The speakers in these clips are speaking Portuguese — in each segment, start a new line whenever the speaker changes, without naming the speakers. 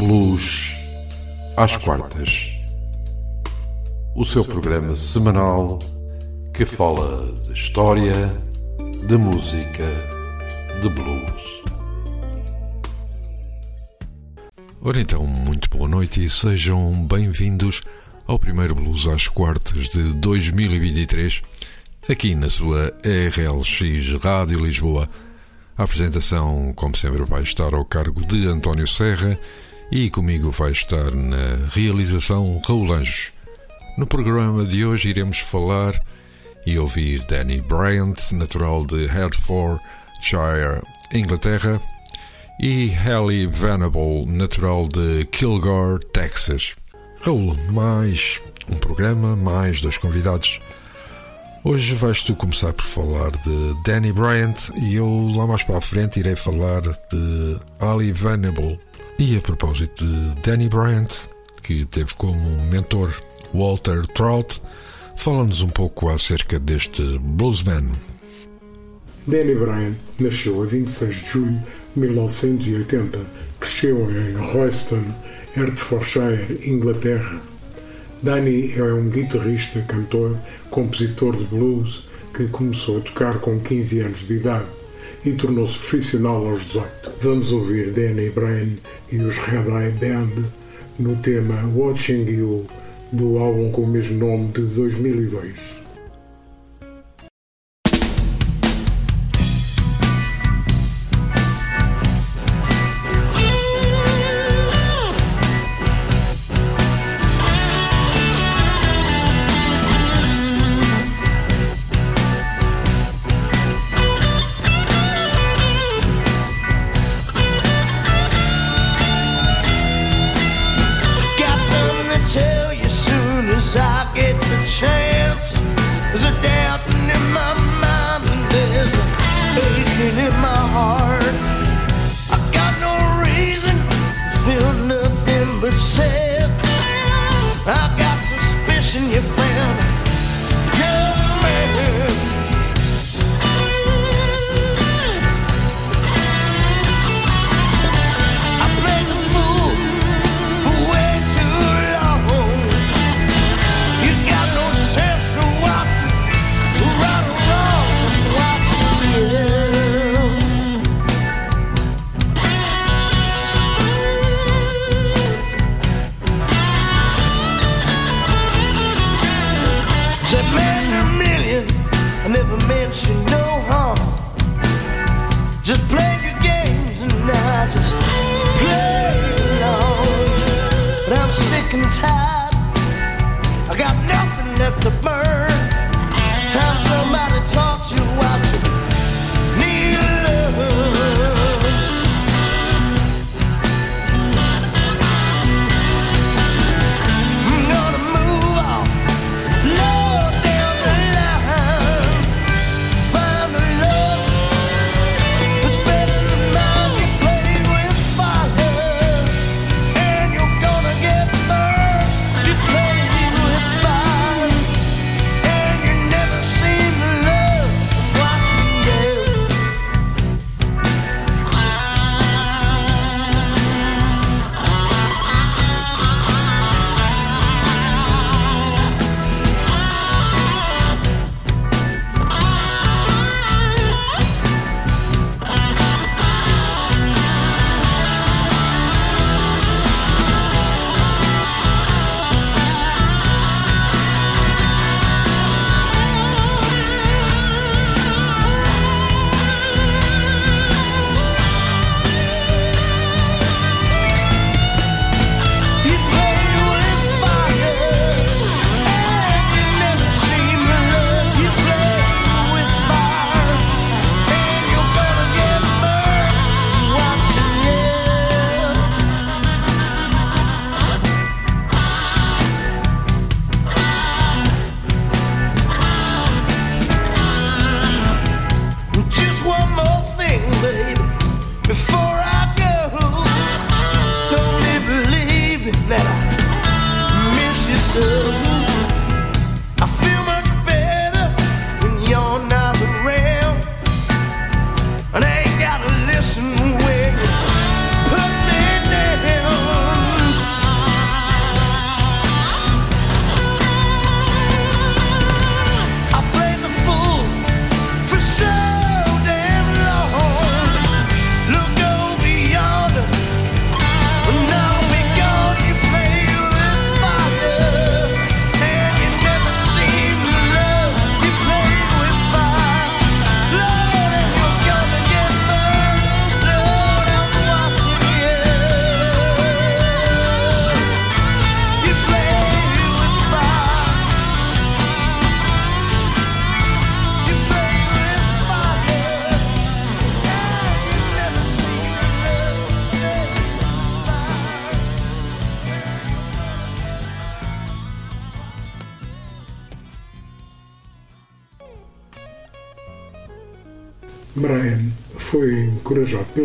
Blues às quartas. O seu programa semanal que fala de história, de música, de blues. Ora então, muito boa noite e sejam bem-vindos ao primeiro Blues às quartas de 2023, aqui na sua RLX Rádio Lisboa. A apresentação, como sempre, vai estar ao cargo de António Serra e comigo vai estar na realização Raul Anjos. No programa de hoje iremos falar e ouvir Danny Bryant, natural de Hertfordshire, Inglaterra, e Hallie Venable, natural de Kilgore, Texas. Raul, mais um programa, mais dois convidados. Hoje vais tu começar por falar de Danny Bryant e eu lá mais para a frente irei falar de Ali Venable. E a propósito de Danny Bryant, que teve como mentor Walter Trout, fala-nos um pouco acerca deste bluesman.
Danny Bryant nasceu a 26 de julho de 1980, cresceu em Royston, Hertfordshire, Inglaterra. Danny é um guitarrista, cantor, compositor de blues que começou a tocar com 15 anos de idade e tornou-se profissional aos 18. Vamos ouvir Danny Bryan e os Red Eye Band no tema Watching You do álbum com o mesmo nome de 2002.
sick and tired. I got nothing left to burn.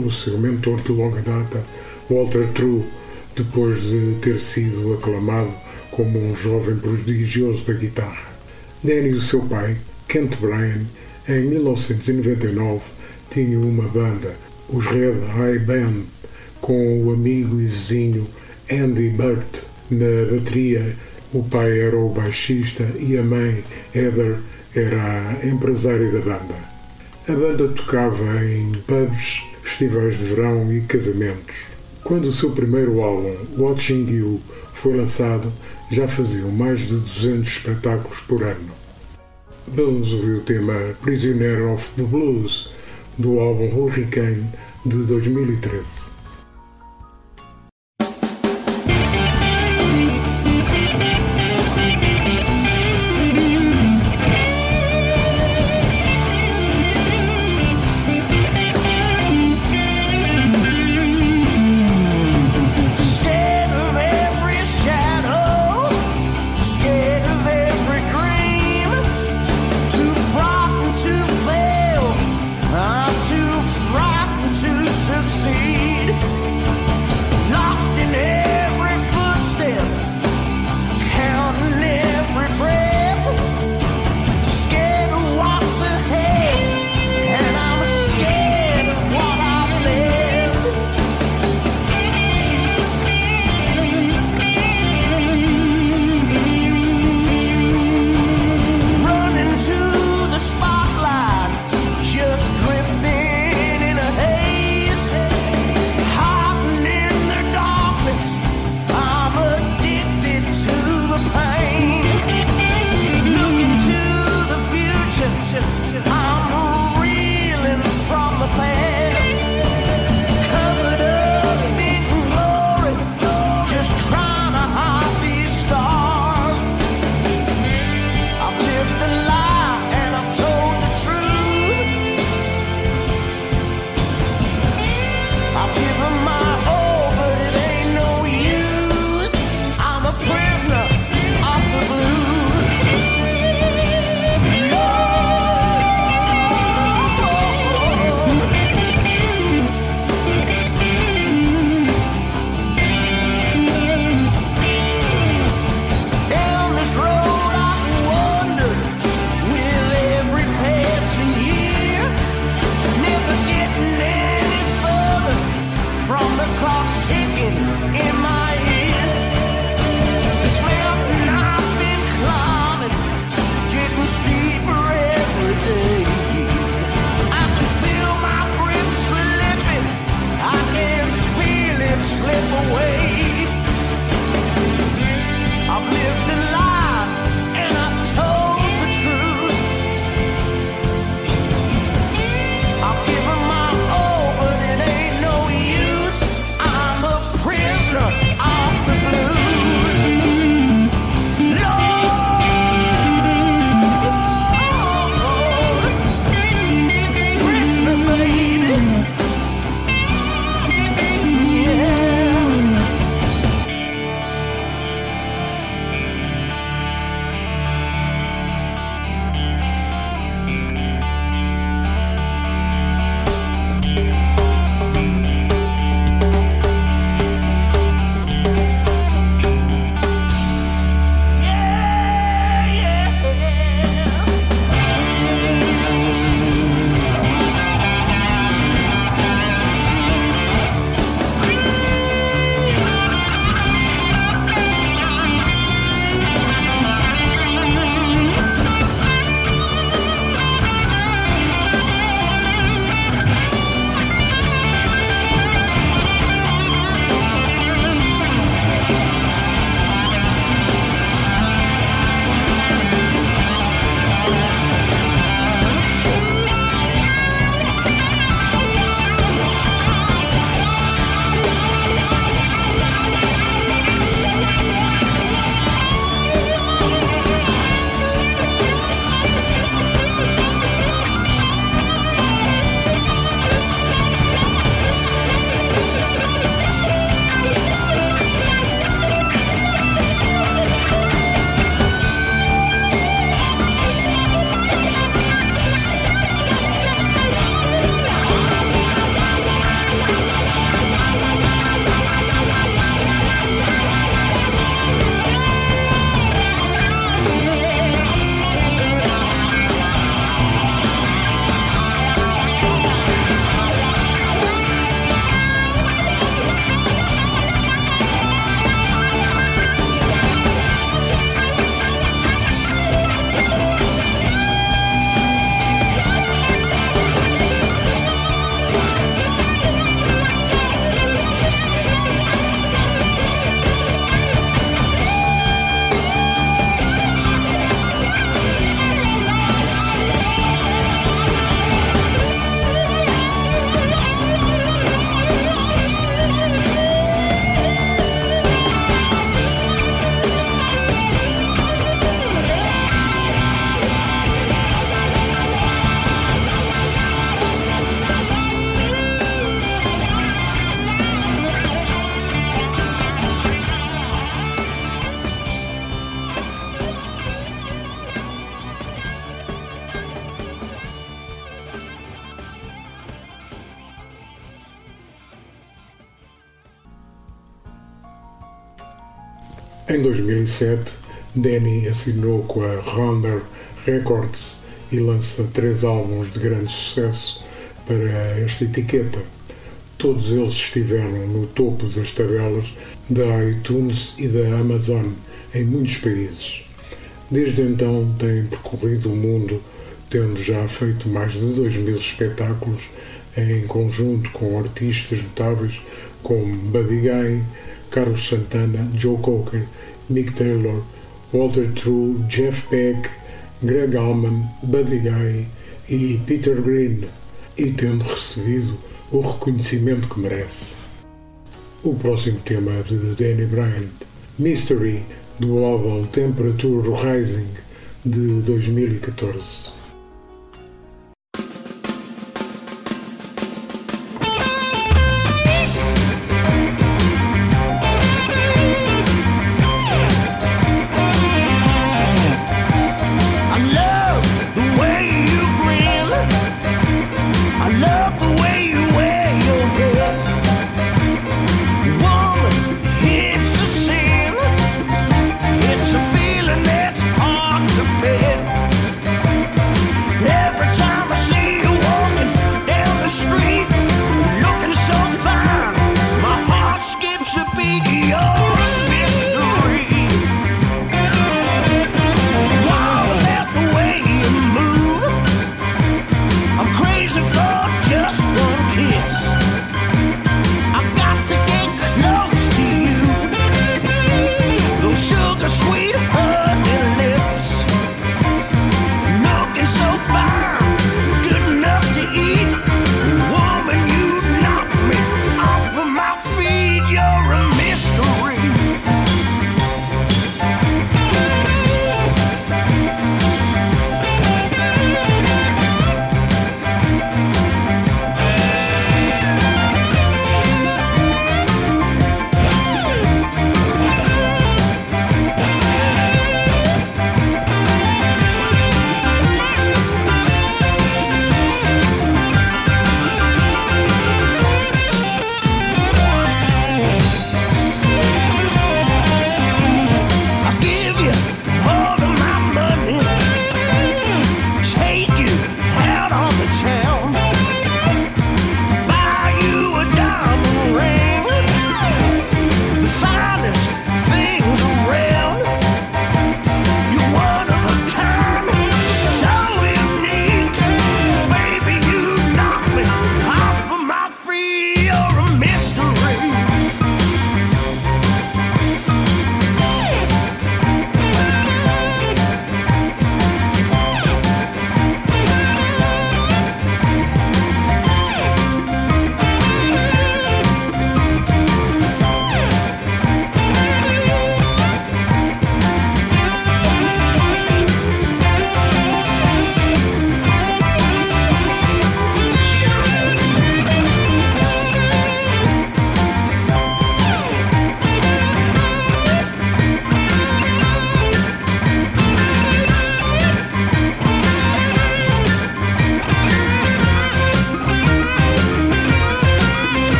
Pelo seu mentor de longa data, Walter True, depois de ter sido aclamado como um jovem prodigioso da guitarra. Danny e o seu pai, Kent Bryan, em 1999, tinham uma banda, os Red High Band, com o amigo e vizinho Andy Burt na bateria. O pai era o baixista e a mãe, Heather, era a empresária da banda. A banda tocava em pubs, festivais de verão e casamentos. Quando o seu primeiro álbum, Watching You, foi lançado, já faziam mais de 200 espetáculos por ano. Vamos ouvir o tema Prisoner of the Blues, do álbum Hurricane de 2013. Em 2007, Danny assinou com a Rounder Records e lança três álbuns de grande sucesso para esta etiqueta. Todos eles estiveram no topo das tabelas da iTunes e da Amazon em muitos países. Desde então tem percorrido o mundo, tendo já feito mais de 2 mil espetáculos em conjunto com artistas notáveis como Buddy Guy, Carlos Santana, Joe Cocker, Mick Taylor, Walter True, Jeff Beck, Greg Allman, Buddy Guy e Peter Green, e tendo recebido o reconhecimento que merece. O próximo tema é de Danny Bryant, Mystery, do álbum Temperature Rising de 2014.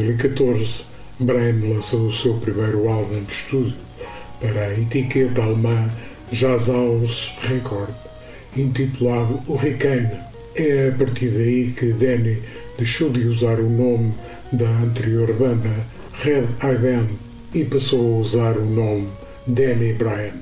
2014, Brian lançou o seu primeiro álbum de estúdio para a etiqueta alemã Jazzhaus Record, intitulado Hurricane. É a partir daí que Danny deixou de usar o nome da anterior banda Red Eye e passou a usar o nome Danny Bryan.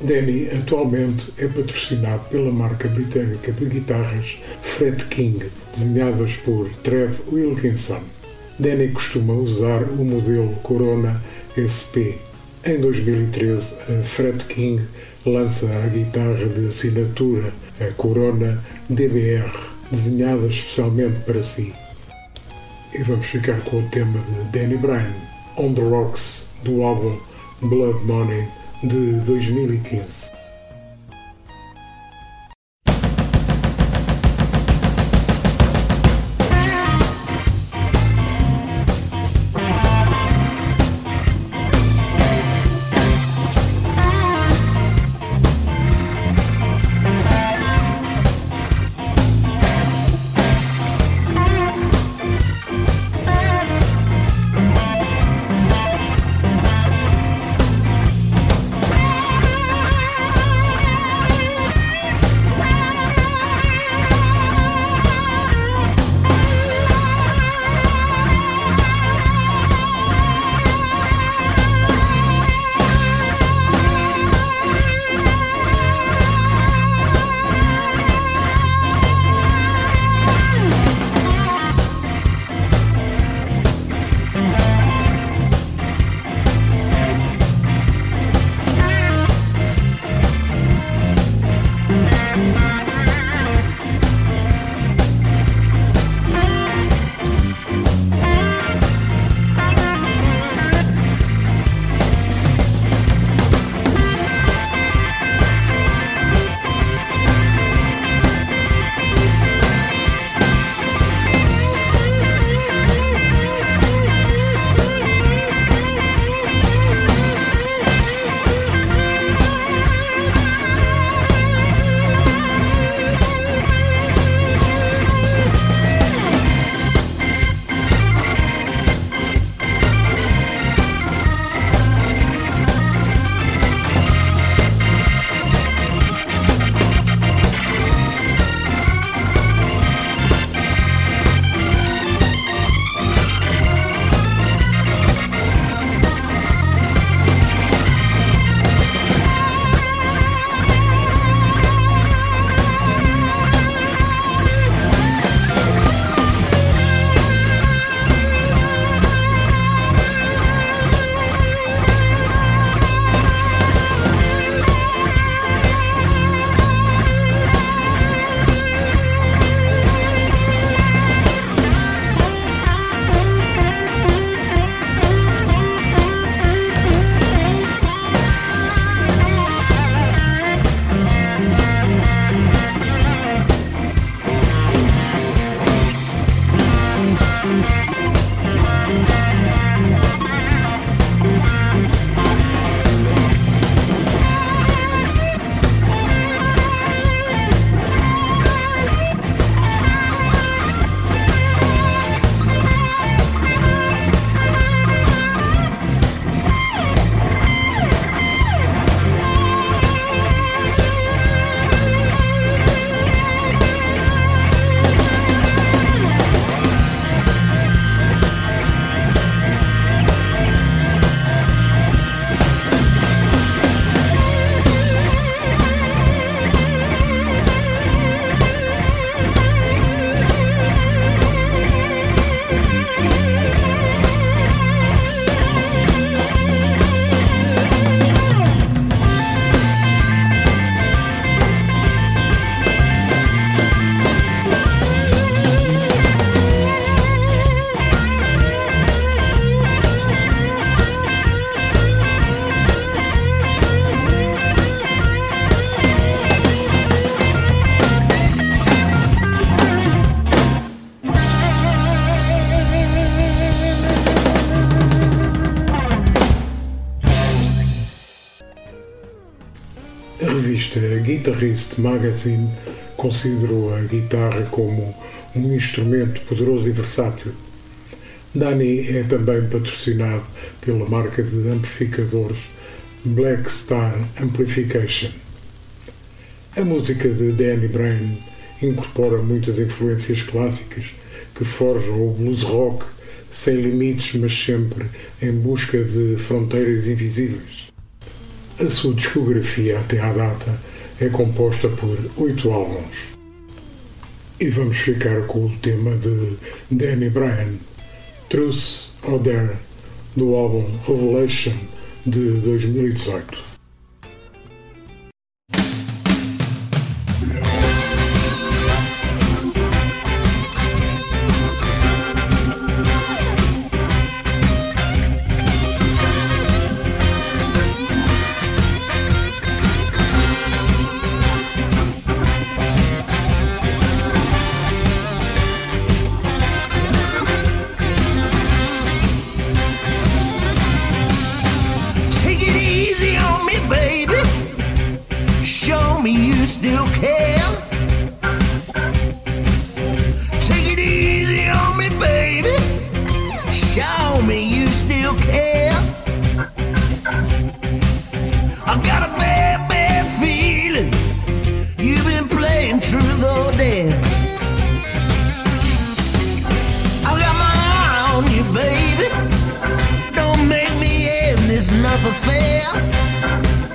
Danny atualmente é patrocinado pela marca britânica de guitarras Fred King, desenhadas por Trev Wilkinson. Danny costuma usar o modelo Corona SP. Em 2013, a Fred King lança a guitarra de assinatura, a Corona DBR, desenhada especialmente para si. E vamos ficar com o tema de Danny Bryan, On the Rocks, do álbum Blood Money de 2015. Guitarist Magazine considerou a guitarra como um instrumento poderoso e versátil. Dani é também patrocinado pela marca de amplificadores Black Star Amplification. A música de Danny Brain incorpora muitas influências clássicas que forjam o blues rock sem limites, mas sempre em busca de fronteiras invisíveis. A sua discografia até à data é composta por oito álbuns. E vamos ficar com o tema de Danny Bryan, Truth or Dare, do álbum Revelation de 2018.
Love affair.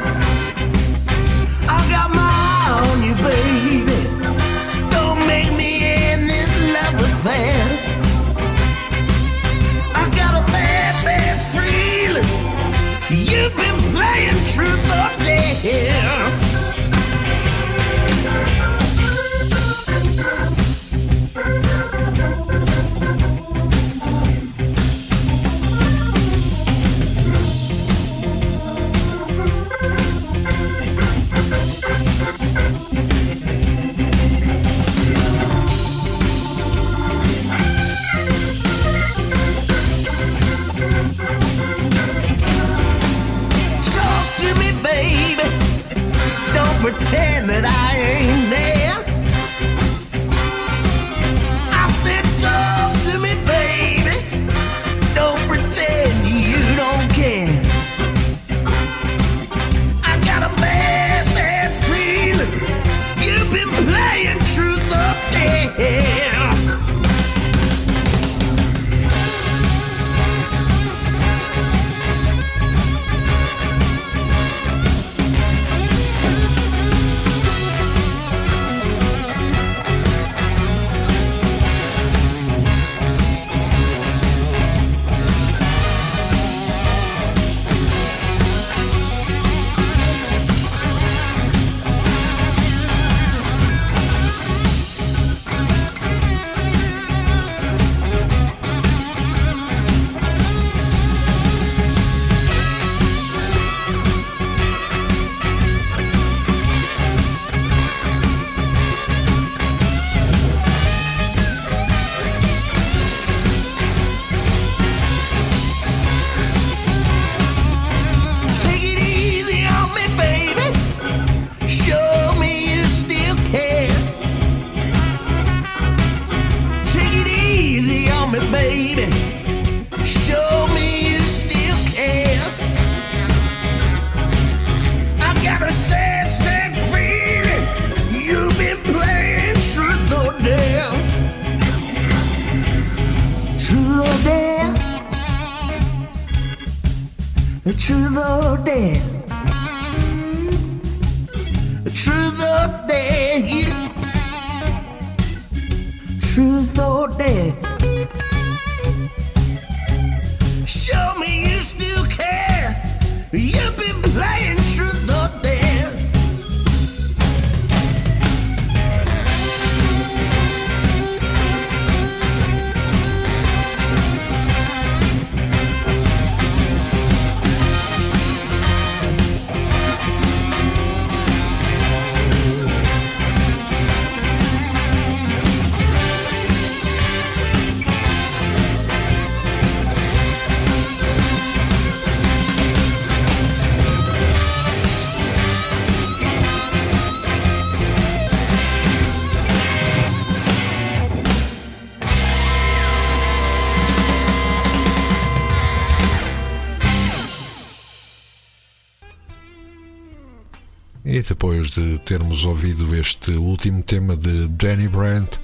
Depois de termos ouvido este último tema de Danny Brandt,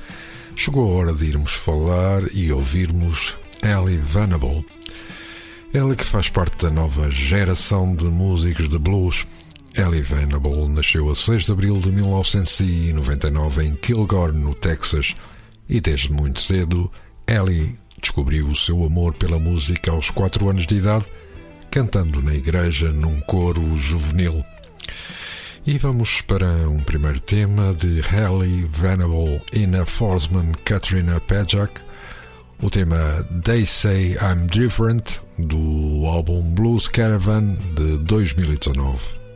chegou a hora de irmos falar e ouvirmos Ellie Venable. Ela que faz parte da nova geração de músicos de blues. Ellie Venable nasceu a 6 de abril de 1999 em Kilgore, no Texas, e desde muito cedo Ellie descobriu o seu amor pela música aos 4 anos de idade, cantando na igreja num coro juvenil. E vamos para um primeiro tema de Haley Venable e na Forsman Katrina Pajak, o tema They Say I'm Different, do álbum Blues Caravan de 2019.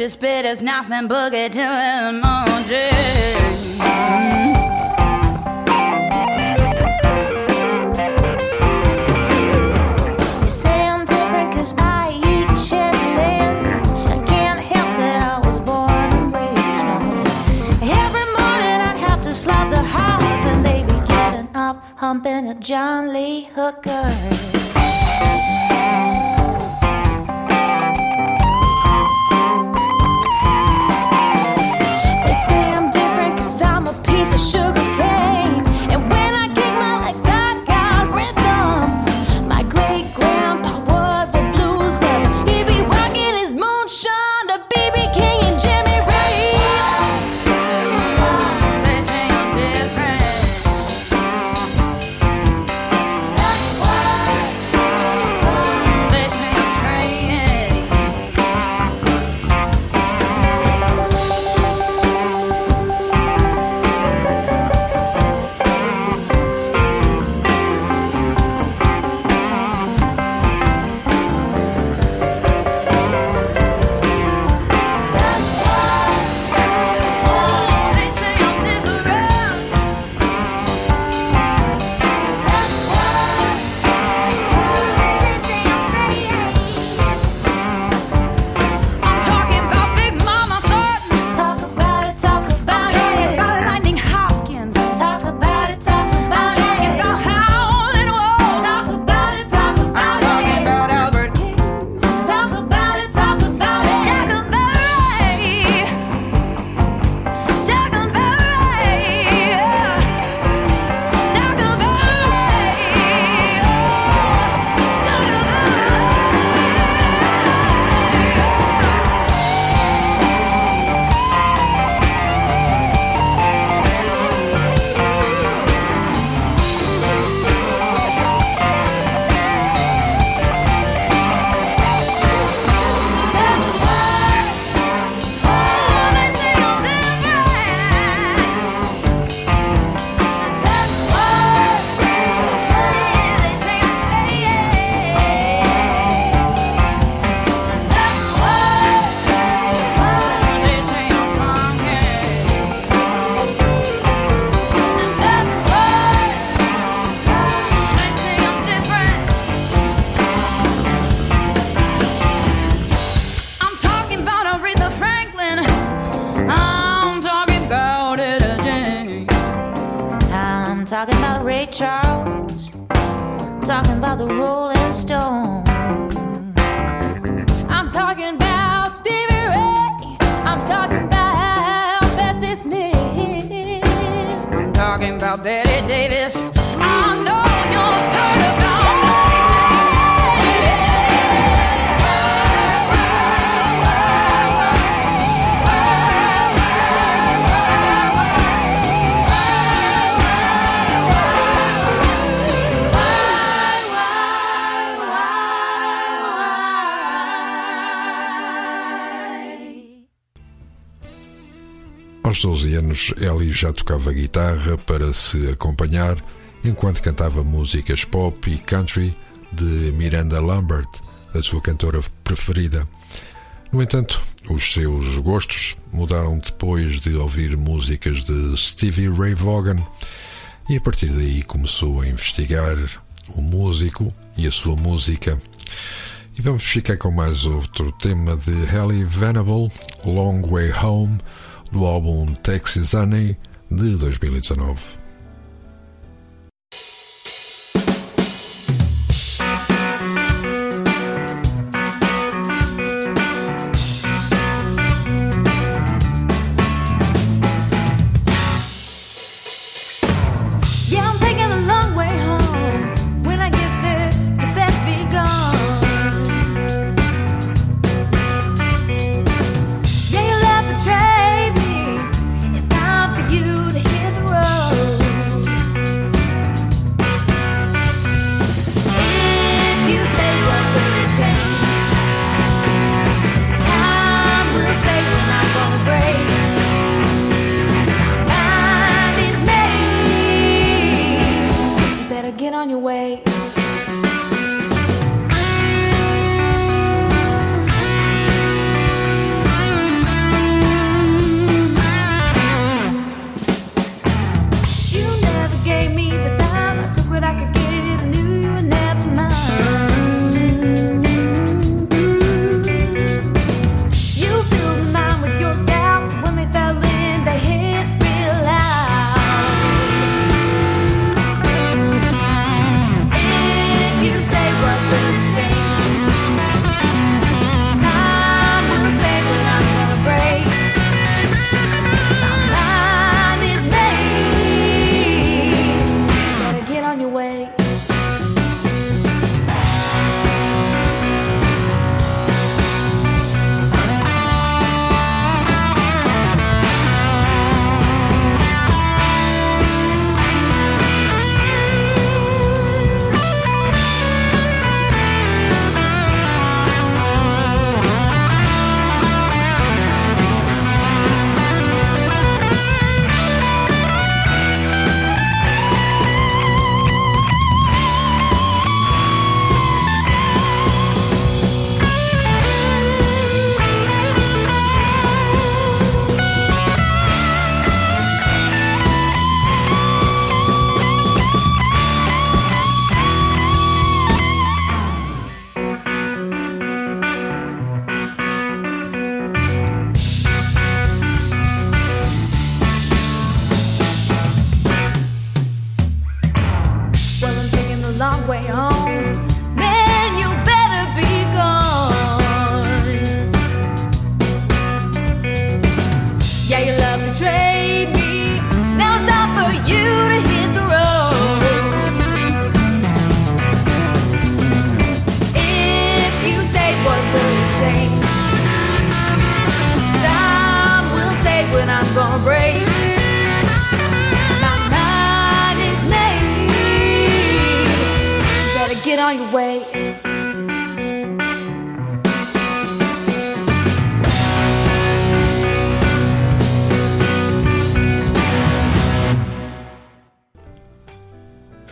precious bit is nothing
but a the Rolling Stone. I'm talking about Stevie Ray. I'm talking about Bessie Smith.
I'm talking about Betty Davis.
anos, Ellie já tocava guitarra para se acompanhar enquanto cantava músicas pop e country de Miranda Lambert, a sua cantora preferida. No entanto, os seus gostos mudaram depois de ouvir músicas de Stevie Ray Vaughan e a partir daí começou a investigar o músico e a sua música. E vamos ficar com mais outro tema de Ellie Venable, Long Way Home do álbum Texas Honey de 2019.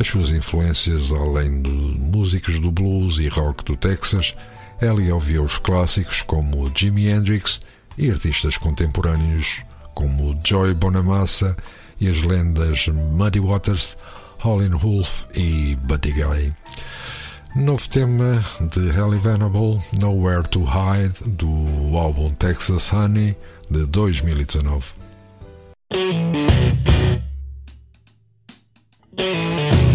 Suas influências, além de músicos do blues e rock do Texas, Ellie ouvia os clássicos como Jimi Hendrix e artistas contemporâneos como Joy Bonamassa e as lendas Muddy Waters, Howlin' Wolf e Buddy Guy. Novo tema de Helly Venable, Nowhere to Hide, do álbum Texas Honey de 2019.
It's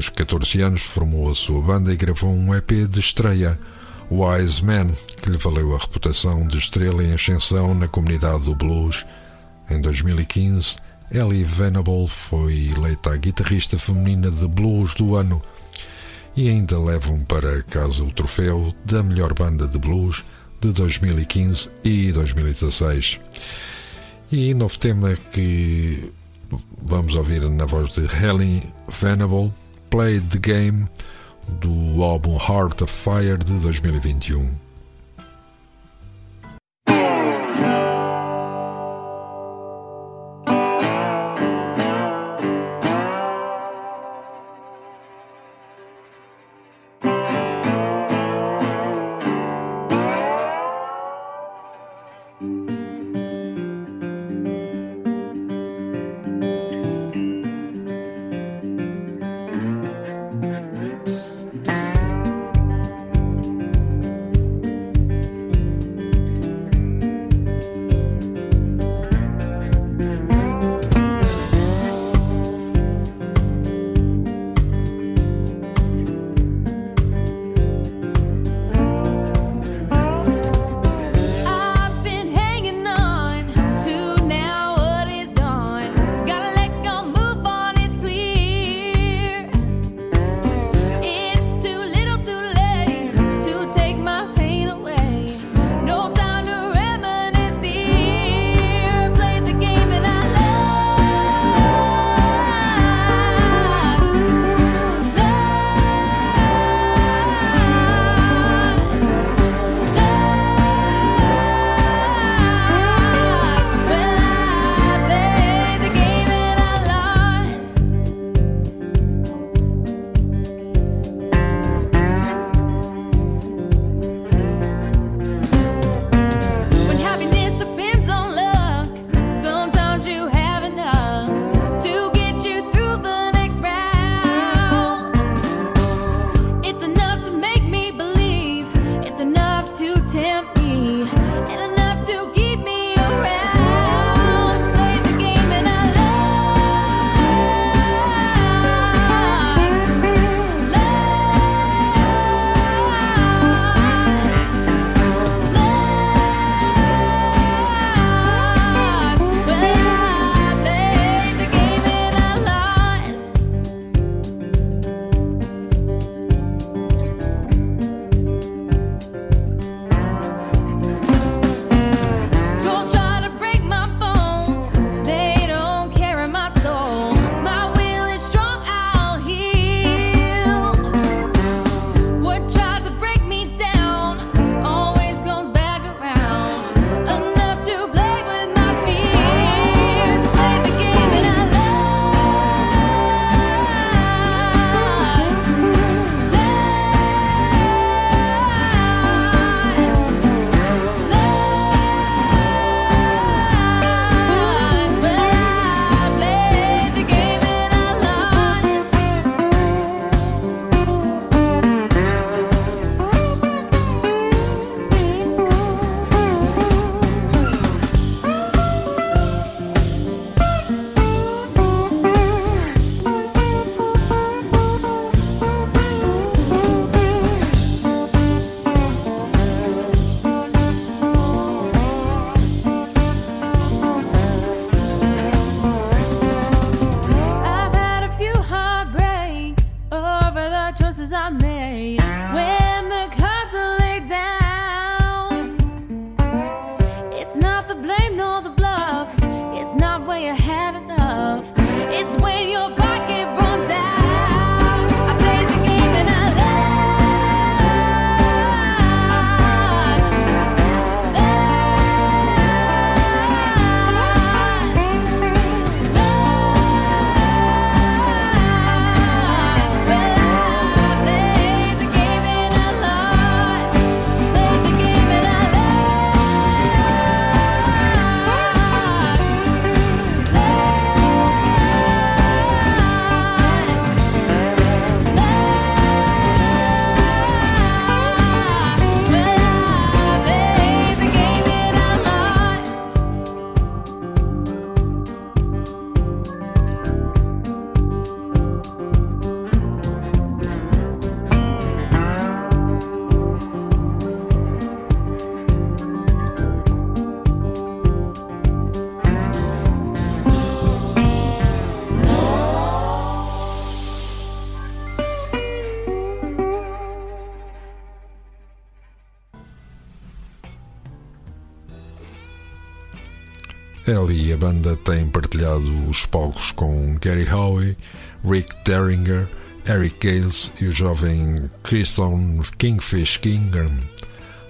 apenas 14 anos, formou a sua banda e gravou um EP de estreia, Wise Man, que lhe valeu a reputação de estrela em ascensão na comunidade do blues. Em 2015, Ellie Venable foi eleita a guitarrista feminina de blues do ano e ainda levam para casa o troféu da melhor banda de blues de 2015 e 2016. E novo tema que vamos ouvir na voz de Helen Venable, Play the Game, do álbum Heart of Fire de 2021. name all the
banda tem partilhado os palcos com Gary Howe, Rick Derringer, Eric Gales e o jovem Kristen Kingfish Kingham,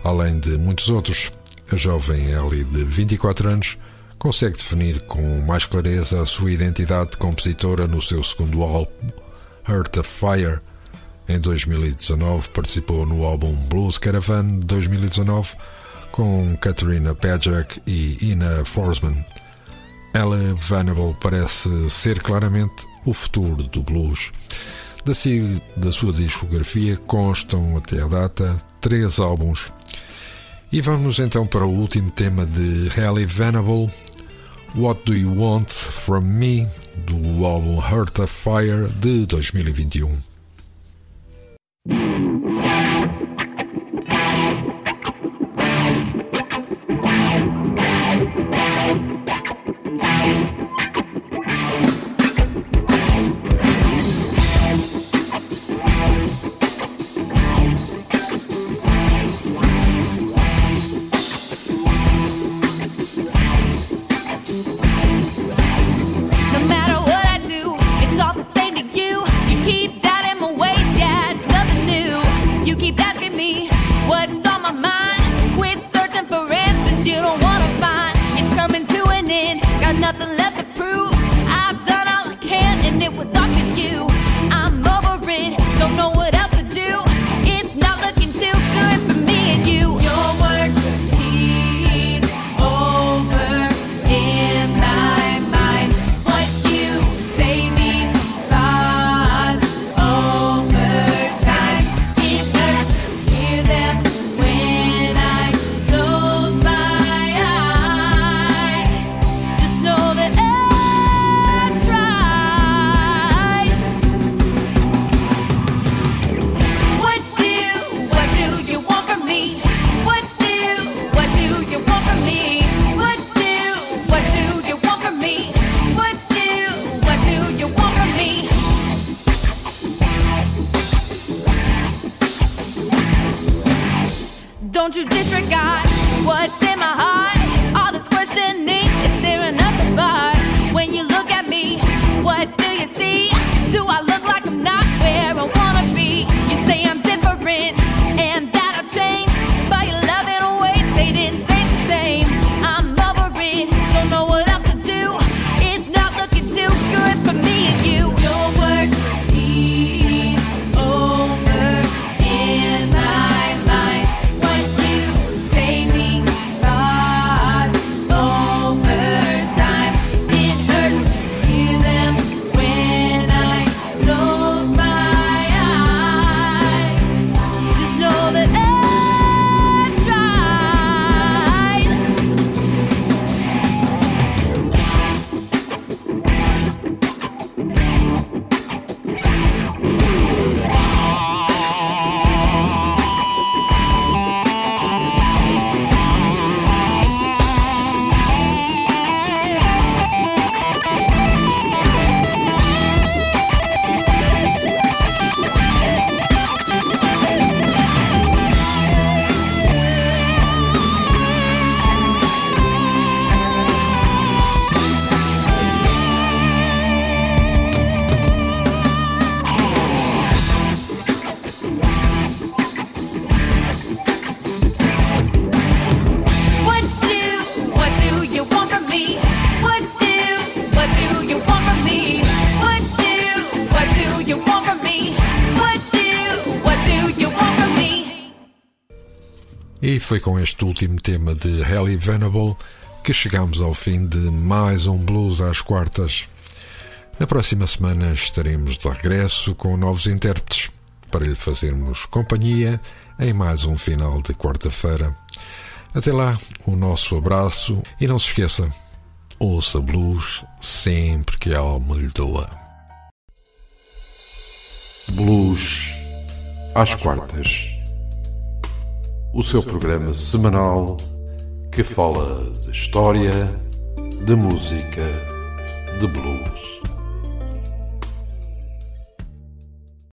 além de muitos outros. A jovem é Ellie, de 24 anos, consegue definir com mais clareza a sua identidade de compositora no seu segundo álbum, Heart of Fire. Em 2019, participou no álbum Blues Caravan de 2019 com Katrina Pajak e Ina Forsman. Ella Venable parece ser claramente o futuro do blues. Da, da sua discografia constam até a data três álbuns. E vamos então para o último tema de Ellie Venable, What Do You Want From Me, do álbum Heart of Fire de 2021.
Último tema de Helly Venable que chegamos ao fim de mais um Blues às quartas. Na próxima semana estaremos de regresso com novos intérpretes para lhe fazermos companhia em mais um final de quarta-feira. Até lá, o nosso abraço e não se esqueça, ouça blues sempre que a alma lhe doa. Blues às quartas. O seu programa semanal que fala de história, de música, de blues.